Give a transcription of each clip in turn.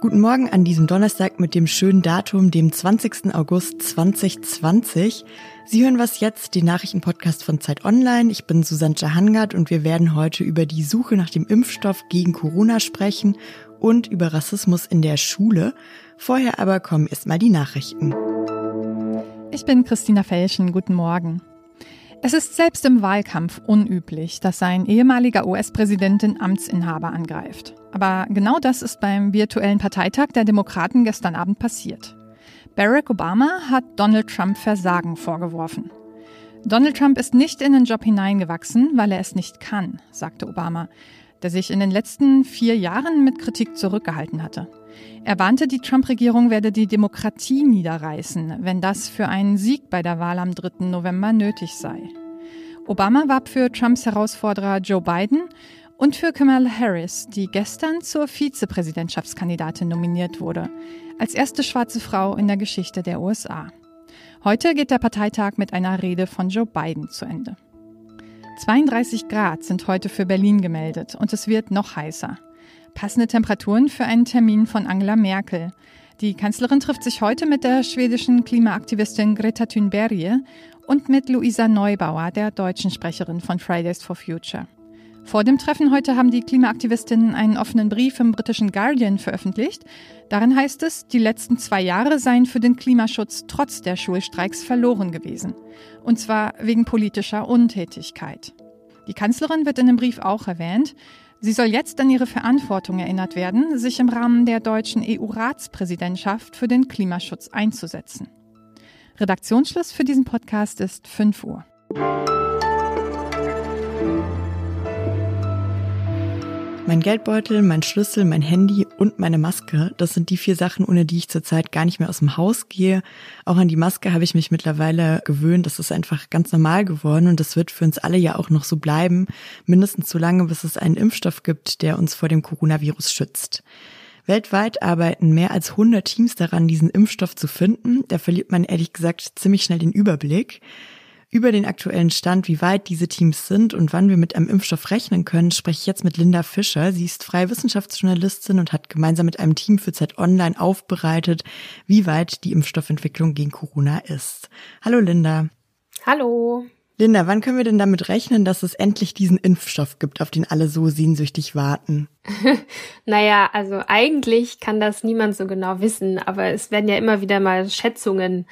Guten Morgen an diesem Donnerstag mit dem schönen Datum, dem 20. August 2020. Sie hören was jetzt, den Nachrichtenpodcast von Zeit Online. Ich bin Susanne Jahangard und wir werden heute über die Suche nach dem Impfstoff gegen Corona sprechen und über Rassismus in der Schule. Vorher aber kommen erstmal die Nachrichten. Ich bin Christina Felschen. Guten Morgen. Es ist selbst im Wahlkampf unüblich, dass ein ehemaliger US-Präsident den Amtsinhaber angreift. Aber genau das ist beim virtuellen Parteitag der Demokraten gestern Abend passiert. Barack Obama hat Donald Trump Versagen vorgeworfen. Donald Trump ist nicht in den Job hineingewachsen, weil er es nicht kann, sagte Obama, der sich in den letzten vier Jahren mit Kritik zurückgehalten hatte. Er warnte, die Trump-Regierung werde die Demokratie niederreißen, wenn das für einen Sieg bei der Wahl am 3. November nötig sei. Obama warb für Trumps Herausforderer Joe Biden und für Kamala Harris, die gestern zur Vizepräsidentschaftskandidatin nominiert wurde, als erste schwarze Frau in der Geschichte der USA. Heute geht der Parteitag mit einer Rede von Joe Biden zu Ende. 32 Grad sind heute für Berlin gemeldet und es wird noch heißer. Passende Temperaturen für einen Termin von Angela Merkel. Die Kanzlerin trifft sich heute mit der schwedischen Klimaaktivistin Greta Thunberg und mit Luisa Neubauer, der deutschen Sprecherin von Fridays for Future. Vor dem Treffen heute haben die Klimaaktivistinnen einen offenen Brief im britischen Guardian veröffentlicht. Darin heißt es, die letzten zwei Jahre seien für den Klimaschutz trotz der Schulstreiks verloren gewesen. Und zwar wegen politischer Untätigkeit. Die Kanzlerin wird in dem Brief auch erwähnt. Sie soll jetzt an ihre Verantwortung erinnert werden, sich im Rahmen der deutschen EU-Ratspräsidentschaft für den Klimaschutz einzusetzen. Redaktionsschluss für diesen Podcast ist 5 Uhr. Mein Geldbeutel, mein Schlüssel, mein Handy und meine Maske, das sind die vier Sachen, ohne die ich zurzeit gar nicht mehr aus dem Haus gehe. Auch an die Maske habe ich mich mittlerweile gewöhnt. Das ist einfach ganz normal geworden und das wird für uns alle ja auch noch so bleiben. Mindestens so lange, bis es einen Impfstoff gibt, der uns vor dem Coronavirus schützt. Weltweit arbeiten mehr als 100 Teams daran, diesen Impfstoff zu finden. Da verliert man ehrlich gesagt ziemlich schnell den Überblick. Über den aktuellen Stand, wie weit diese Teams sind und wann wir mit einem Impfstoff rechnen können, spreche ich jetzt mit Linda Fischer. Sie ist freie Wissenschaftsjournalistin und hat gemeinsam mit einem Team für Zeit Online aufbereitet, wie weit die Impfstoffentwicklung gegen Corona ist. Hallo Linda. Hallo. Linda, wann können wir denn damit rechnen, dass es endlich diesen Impfstoff gibt, auf den alle so sehnsüchtig warten? naja, also eigentlich kann das niemand so genau wissen, aber es werden ja immer wieder mal Schätzungen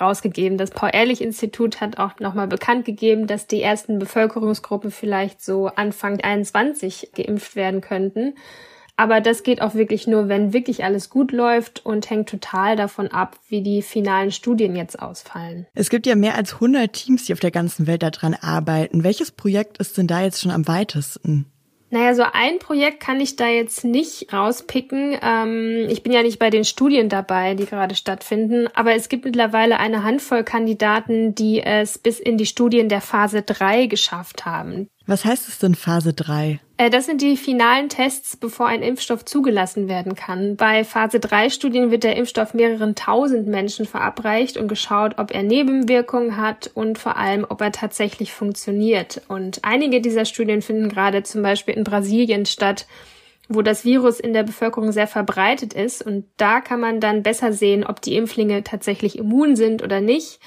rausgegeben. Das Paul-Ehrlich-Institut hat auch nochmal bekannt gegeben, dass die ersten Bevölkerungsgruppen vielleicht so Anfang 21 geimpft werden könnten. Aber das geht auch wirklich nur, wenn wirklich alles gut läuft und hängt total davon ab, wie die finalen Studien jetzt ausfallen. Es gibt ja mehr als 100 Teams, die auf der ganzen Welt daran arbeiten. Welches Projekt ist denn da jetzt schon am weitesten? Naja, so ein Projekt kann ich da jetzt nicht rauspicken. Ähm, ich bin ja nicht bei den Studien dabei, die gerade stattfinden, aber es gibt mittlerweile eine Handvoll Kandidaten, die es bis in die Studien der Phase 3 geschafft haben. Was heißt es denn Phase 3? Äh, das sind die finalen Tests, bevor ein Impfstoff zugelassen werden kann. Bei Phase 3 Studien wird der Impfstoff mehreren tausend Menschen verabreicht und geschaut, ob er Nebenwirkungen hat und vor allem, ob er tatsächlich funktioniert. Und einige dieser Studien finden gerade zum Beispiel in Brasilien statt, wo das Virus in der Bevölkerung sehr verbreitet ist. Und da kann man dann besser sehen, ob die Impflinge tatsächlich immun sind oder nicht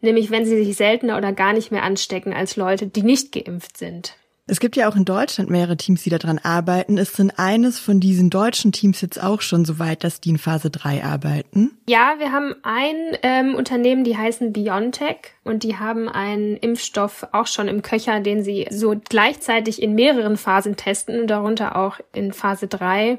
nämlich wenn sie sich seltener oder gar nicht mehr anstecken als Leute, die nicht geimpft sind. Es gibt ja auch in Deutschland mehrere Teams, die daran arbeiten. Ist denn eines von diesen deutschen Teams jetzt auch schon so weit, dass die in Phase 3 arbeiten? Ja, wir haben ein ähm, Unternehmen, die heißen BioNTech und die haben einen Impfstoff auch schon im Köcher, den sie so gleichzeitig in mehreren Phasen testen, darunter auch in Phase 3.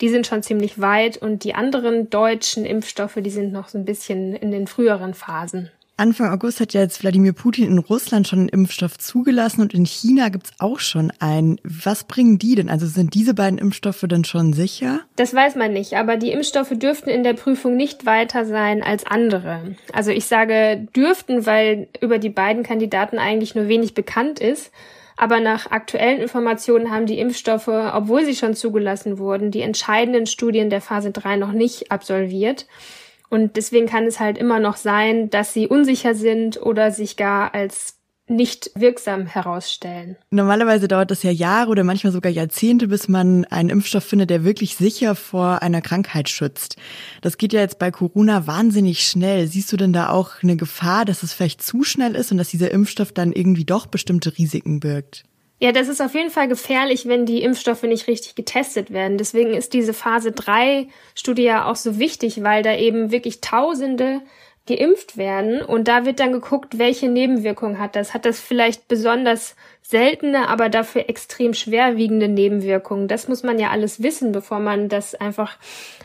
Die sind schon ziemlich weit und die anderen deutschen Impfstoffe, die sind noch so ein bisschen in den früheren Phasen. Anfang August hat ja jetzt Wladimir Putin in Russland schon einen Impfstoff zugelassen und in China gibt's auch schon einen. Was bringen die denn? Also sind diese beiden Impfstoffe denn schon sicher? Das weiß man nicht, aber die Impfstoffe dürften in der Prüfung nicht weiter sein als andere. Also ich sage dürften, weil über die beiden Kandidaten eigentlich nur wenig bekannt ist. Aber nach aktuellen Informationen haben die Impfstoffe, obwohl sie schon zugelassen wurden, die entscheidenden Studien der Phase 3 noch nicht absolviert. Und deswegen kann es halt immer noch sein, dass sie unsicher sind oder sich gar als nicht wirksam herausstellen. Normalerweise dauert das ja Jahre oder manchmal sogar Jahrzehnte, bis man einen Impfstoff findet, der wirklich sicher vor einer Krankheit schützt. Das geht ja jetzt bei Corona wahnsinnig schnell. Siehst du denn da auch eine Gefahr, dass es vielleicht zu schnell ist und dass dieser Impfstoff dann irgendwie doch bestimmte Risiken birgt? Ja, das ist auf jeden Fall gefährlich, wenn die Impfstoffe nicht richtig getestet werden. Deswegen ist diese Phase 3 Studie ja auch so wichtig, weil da eben wirklich Tausende geimpft werden und da wird dann geguckt, welche Nebenwirkungen hat das. Hat das vielleicht besonders seltene, aber dafür extrem schwerwiegende Nebenwirkungen? Das muss man ja alles wissen, bevor man das einfach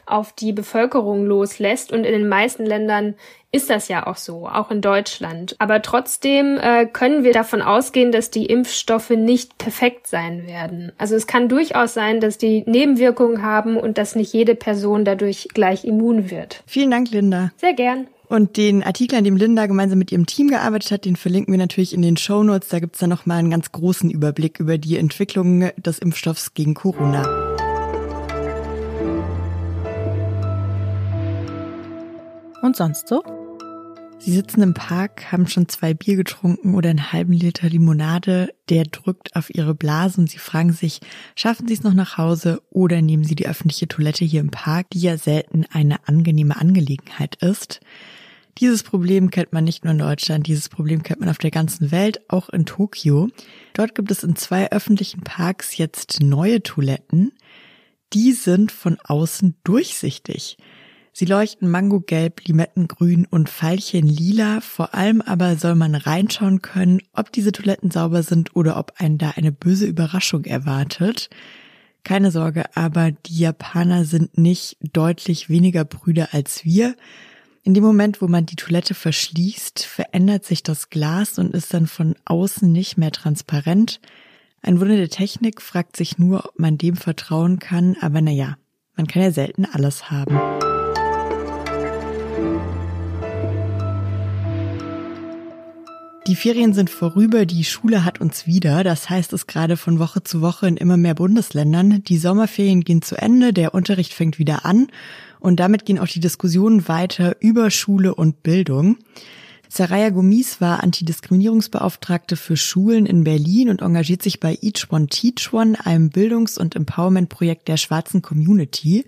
auf die Bevölkerung loslässt. Und in den meisten Ländern ist das ja auch so, auch in Deutschland. Aber trotzdem äh, können wir davon ausgehen, dass die Impfstoffe nicht perfekt sein werden. Also es kann durchaus sein, dass die Nebenwirkungen haben und dass nicht jede Person dadurch gleich immun wird. Vielen Dank, Linda. Sehr gern. Und den Artikel, an dem Linda gemeinsam mit ihrem Team gearbeitet hat, den verlinken wir natürlich in den Show Notes. Da gibt's dann nochmal einen ganz großen Überblick über die Entwicklung des Impfstoffs gegen Corona. Und sonst so? Sie sitzen im Park, haben schon zwei Bier getrunken oder einen halben Liter Limonade, der drückt auf ihre Blase und sie fragen sich, schaffen Sie es noch nach Hause oder nehmen Sie die öffentliche Toilette hier im Park, die ja selten eine angenehme Angelegenheit ist. Dieses Problem kennt man nicht nur in Deutschland, dieses Problem kennt man auf der ganzen Welt, auch in Tokio. Dort gibt es in zwei öffentlichen Parks jetzt neue Toiletten. Die sind von außen durchsichtig. Sie leuchten mangogelb, limettengrün und veilchenlila. Vor allem aber soll man reinschauen können, ob diese Toiletten sauber sind oder ob einen da eine böse Überraschung erwartet. Keine Sorge, aber die Japaner sind nicht deutlich weniger Brüder als wir. In dem Moment, wo man die Toilette verschließt, verändert sich das Glas und ist dann von außen nicht mehr transparent. Ein Wunder der Technik fragt sich nur, ob man dem vertrauen kann, aber naja, man kann ja selten alles haben. Die Ferien sind vorüber, die Schule hat uns wieder. Das heißt es gerade von Woche zu Woche in immer mehr Bundesländern. Die Sommerferien gehen zu Ende, der Unterricht fängt wieder an und damit gehen auch die Diskussionen weiter über Schule und Bildung. Saraya Gomis war Antidiskriminierungsbeauftragte für Schulen in Berlin und engagiert sich bei Each One Teach One, einem Bildungs- und Empowerment-Projekt der schwarzen Community.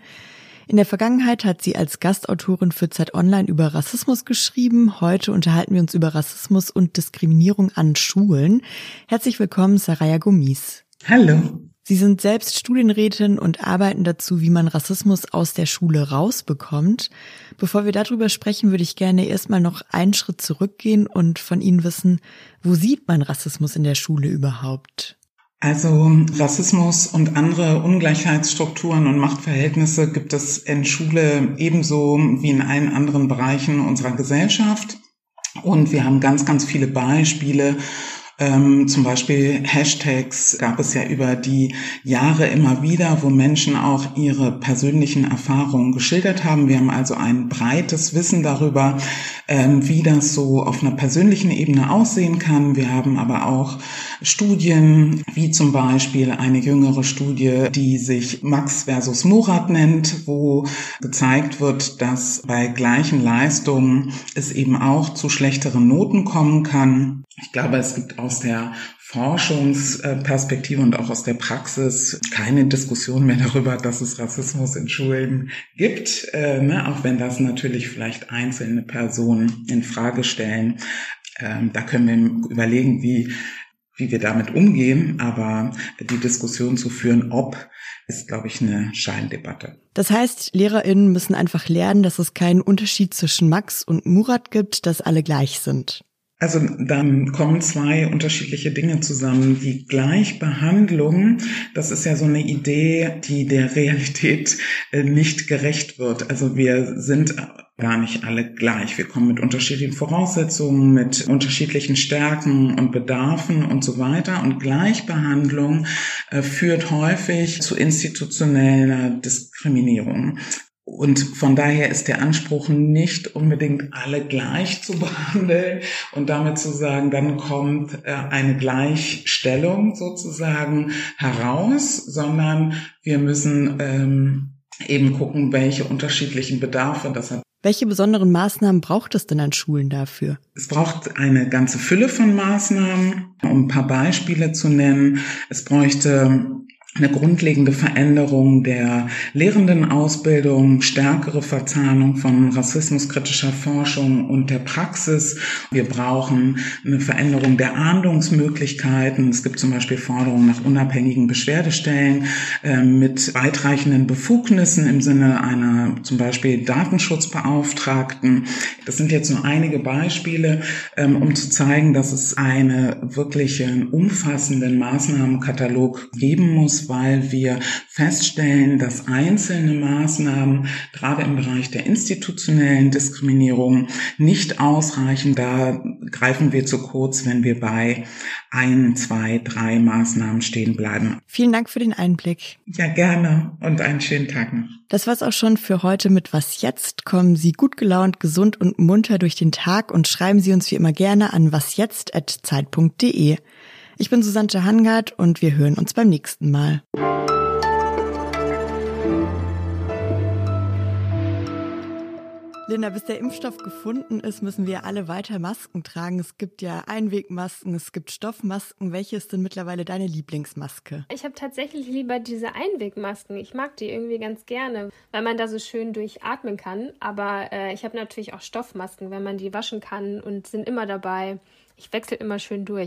In der Vergangenheit hat sie als Gastautorin für Zeit Online über Rassismus geschrieben. Heute unterhalten wir uns über Rassismus und Diskriminierung an Schulen. Herzlich willkommen, Saraya Gomis. Hallo. Sie sind selbst Studienrätin und arbeiten dazu, wie man Rassismus aus der Schule rausbekommt. Bevor wir darüber sprechen, würde ich gerne erstmal noch einen Schritt zurückgehen und von Ihnen wissen, wo sieht man Rassismus in der Schule überhaupt? Also Rassismus und andere Ungleichheitsstrukturen und Machtverhältnisse gibt es in Schule ebenso wie in allen anderen Bereichen unserer Gesellschaft. Und wir haben ganz, ganz viele Beispiele ähm, zum Beispiel Hashtags gab es ja über die Jahre immer wieder, wo Menschen auch ihre persönlichen Erfahrungen geschildert haben. Wir haben also ein breites Wissen darüber, ähm, wie das so auf einer persönlichen Ebene aussehen kann. Wir haben aber auch Studien, wie zum Beispiel eine jüngere Studie, die sich Max versus Murat nennt, wo gezeigt wird, dass bei gleichen Leistungen es eben auch zu schlechteren Noten kommen kann. Ich glaube, es gibt aus der Forschungsperspektive und auch aus der Praxis keine Diskussion mehr darüber, dass es Rassismus in Schulen gibt, äh, ne? auch wenn das natürlich vielleicht einzelne Personen in Frage stellen. Ähm, da können wir überlegen, wie wie wir damit umgehen, aber die Diskussion zu führen, ob, ist, glaube ich, eine Scheindebatte. Das heißt, LehrerInnen müssen einfach lernen, dass es keinen Unterschied zwischen Max und Murat gibt, dass alle gleich sind. Also dann kommen zwei unterschiedliche Dinge zusammen. Die Gleichbehandlung, das ist ja so eine Idee, die der Realität äh, nicht gerecht wird. Also wir sind gar nicht alle gleich. Wir kommen mit unterschiedlichen Voraussetzungen, mit unterschiedlichen Stärken und Bedarfen und so weiter. Und Gleichbehandlung äh, führt häufig zu institutioneller Diskriminierung. Und von daher ist der Anspruch nicht unbedingt alle gleich zu behandeln und damit zu sagen, dann kommt äh, eine Gleichstellung sozusagen heraus, sondern wir müssen ähm, eben gucken, welche unterschiedlichen Bedarfe, das hat Welche besonderen Maßnahmen braucht es denn an Schulen dafür? Es braucht eine ganze Fülle von Maßnahmen, um ein paar Beispiele zu nennen. Es bräuchte eine grundlegende Veränderung der Lehrendenausbildung, stärkere Verzahnung von rassismuskritischer Forschung und der Praxis. Wir brauchen eine Veränderung der Ahndungsmöglichkeiten. Es gibt zum Beispiel Forderungen nach unabhängigen Beschwerdestellen äh, mit weitreichenden Befugnissen im Sinne einer zum Beispiel Datenschutzbeauftragten. Das sind jetzt nur einige Beispiele, ähm, um zu zeigen, dass es einen wirklichen umfassenden Maßnahmenkatalog geben muss, weil wir feststellen, dass einzelne Maßnahmen gerade im Bereich der institutionellen Diskriminierung nicht ausreichen. Da greifen wir zu kurz, wenn wir bei ein, zwei, drei Maßnahmen stehen bleiben. Vielen Dank für den Einblick. Ja, gerne und einen schönen Tag noch. Das war's auch schon für heute mit Was jetzt. Kommen Sie gut gelaunt, gesund und munter durch den Tag und schreiben Sie uns wie immer gerne an wasjetzt.zeit.de. Ich bin Susanne Hangard und wir hören uns beim nächsten Mal. Linda, bis der Impfstoff gefunden ist, müssen wir alle weiter Masken tragen. Es gibt ja Einwegmasken, es gibt Stoffmasken. Welche ist denn mittlerweile deine Lieblingsmaske? Ich habe tatsächlich lieber diese Einwegmasken. Ich mag die irgendwie ganz gerne, weil man da so schön durchatmen kann. Aber äh, ich habe natürlich auch Stoffmasken, wenn man die waschen kann und sind immer dabei. Ich wechsle immer schön durch.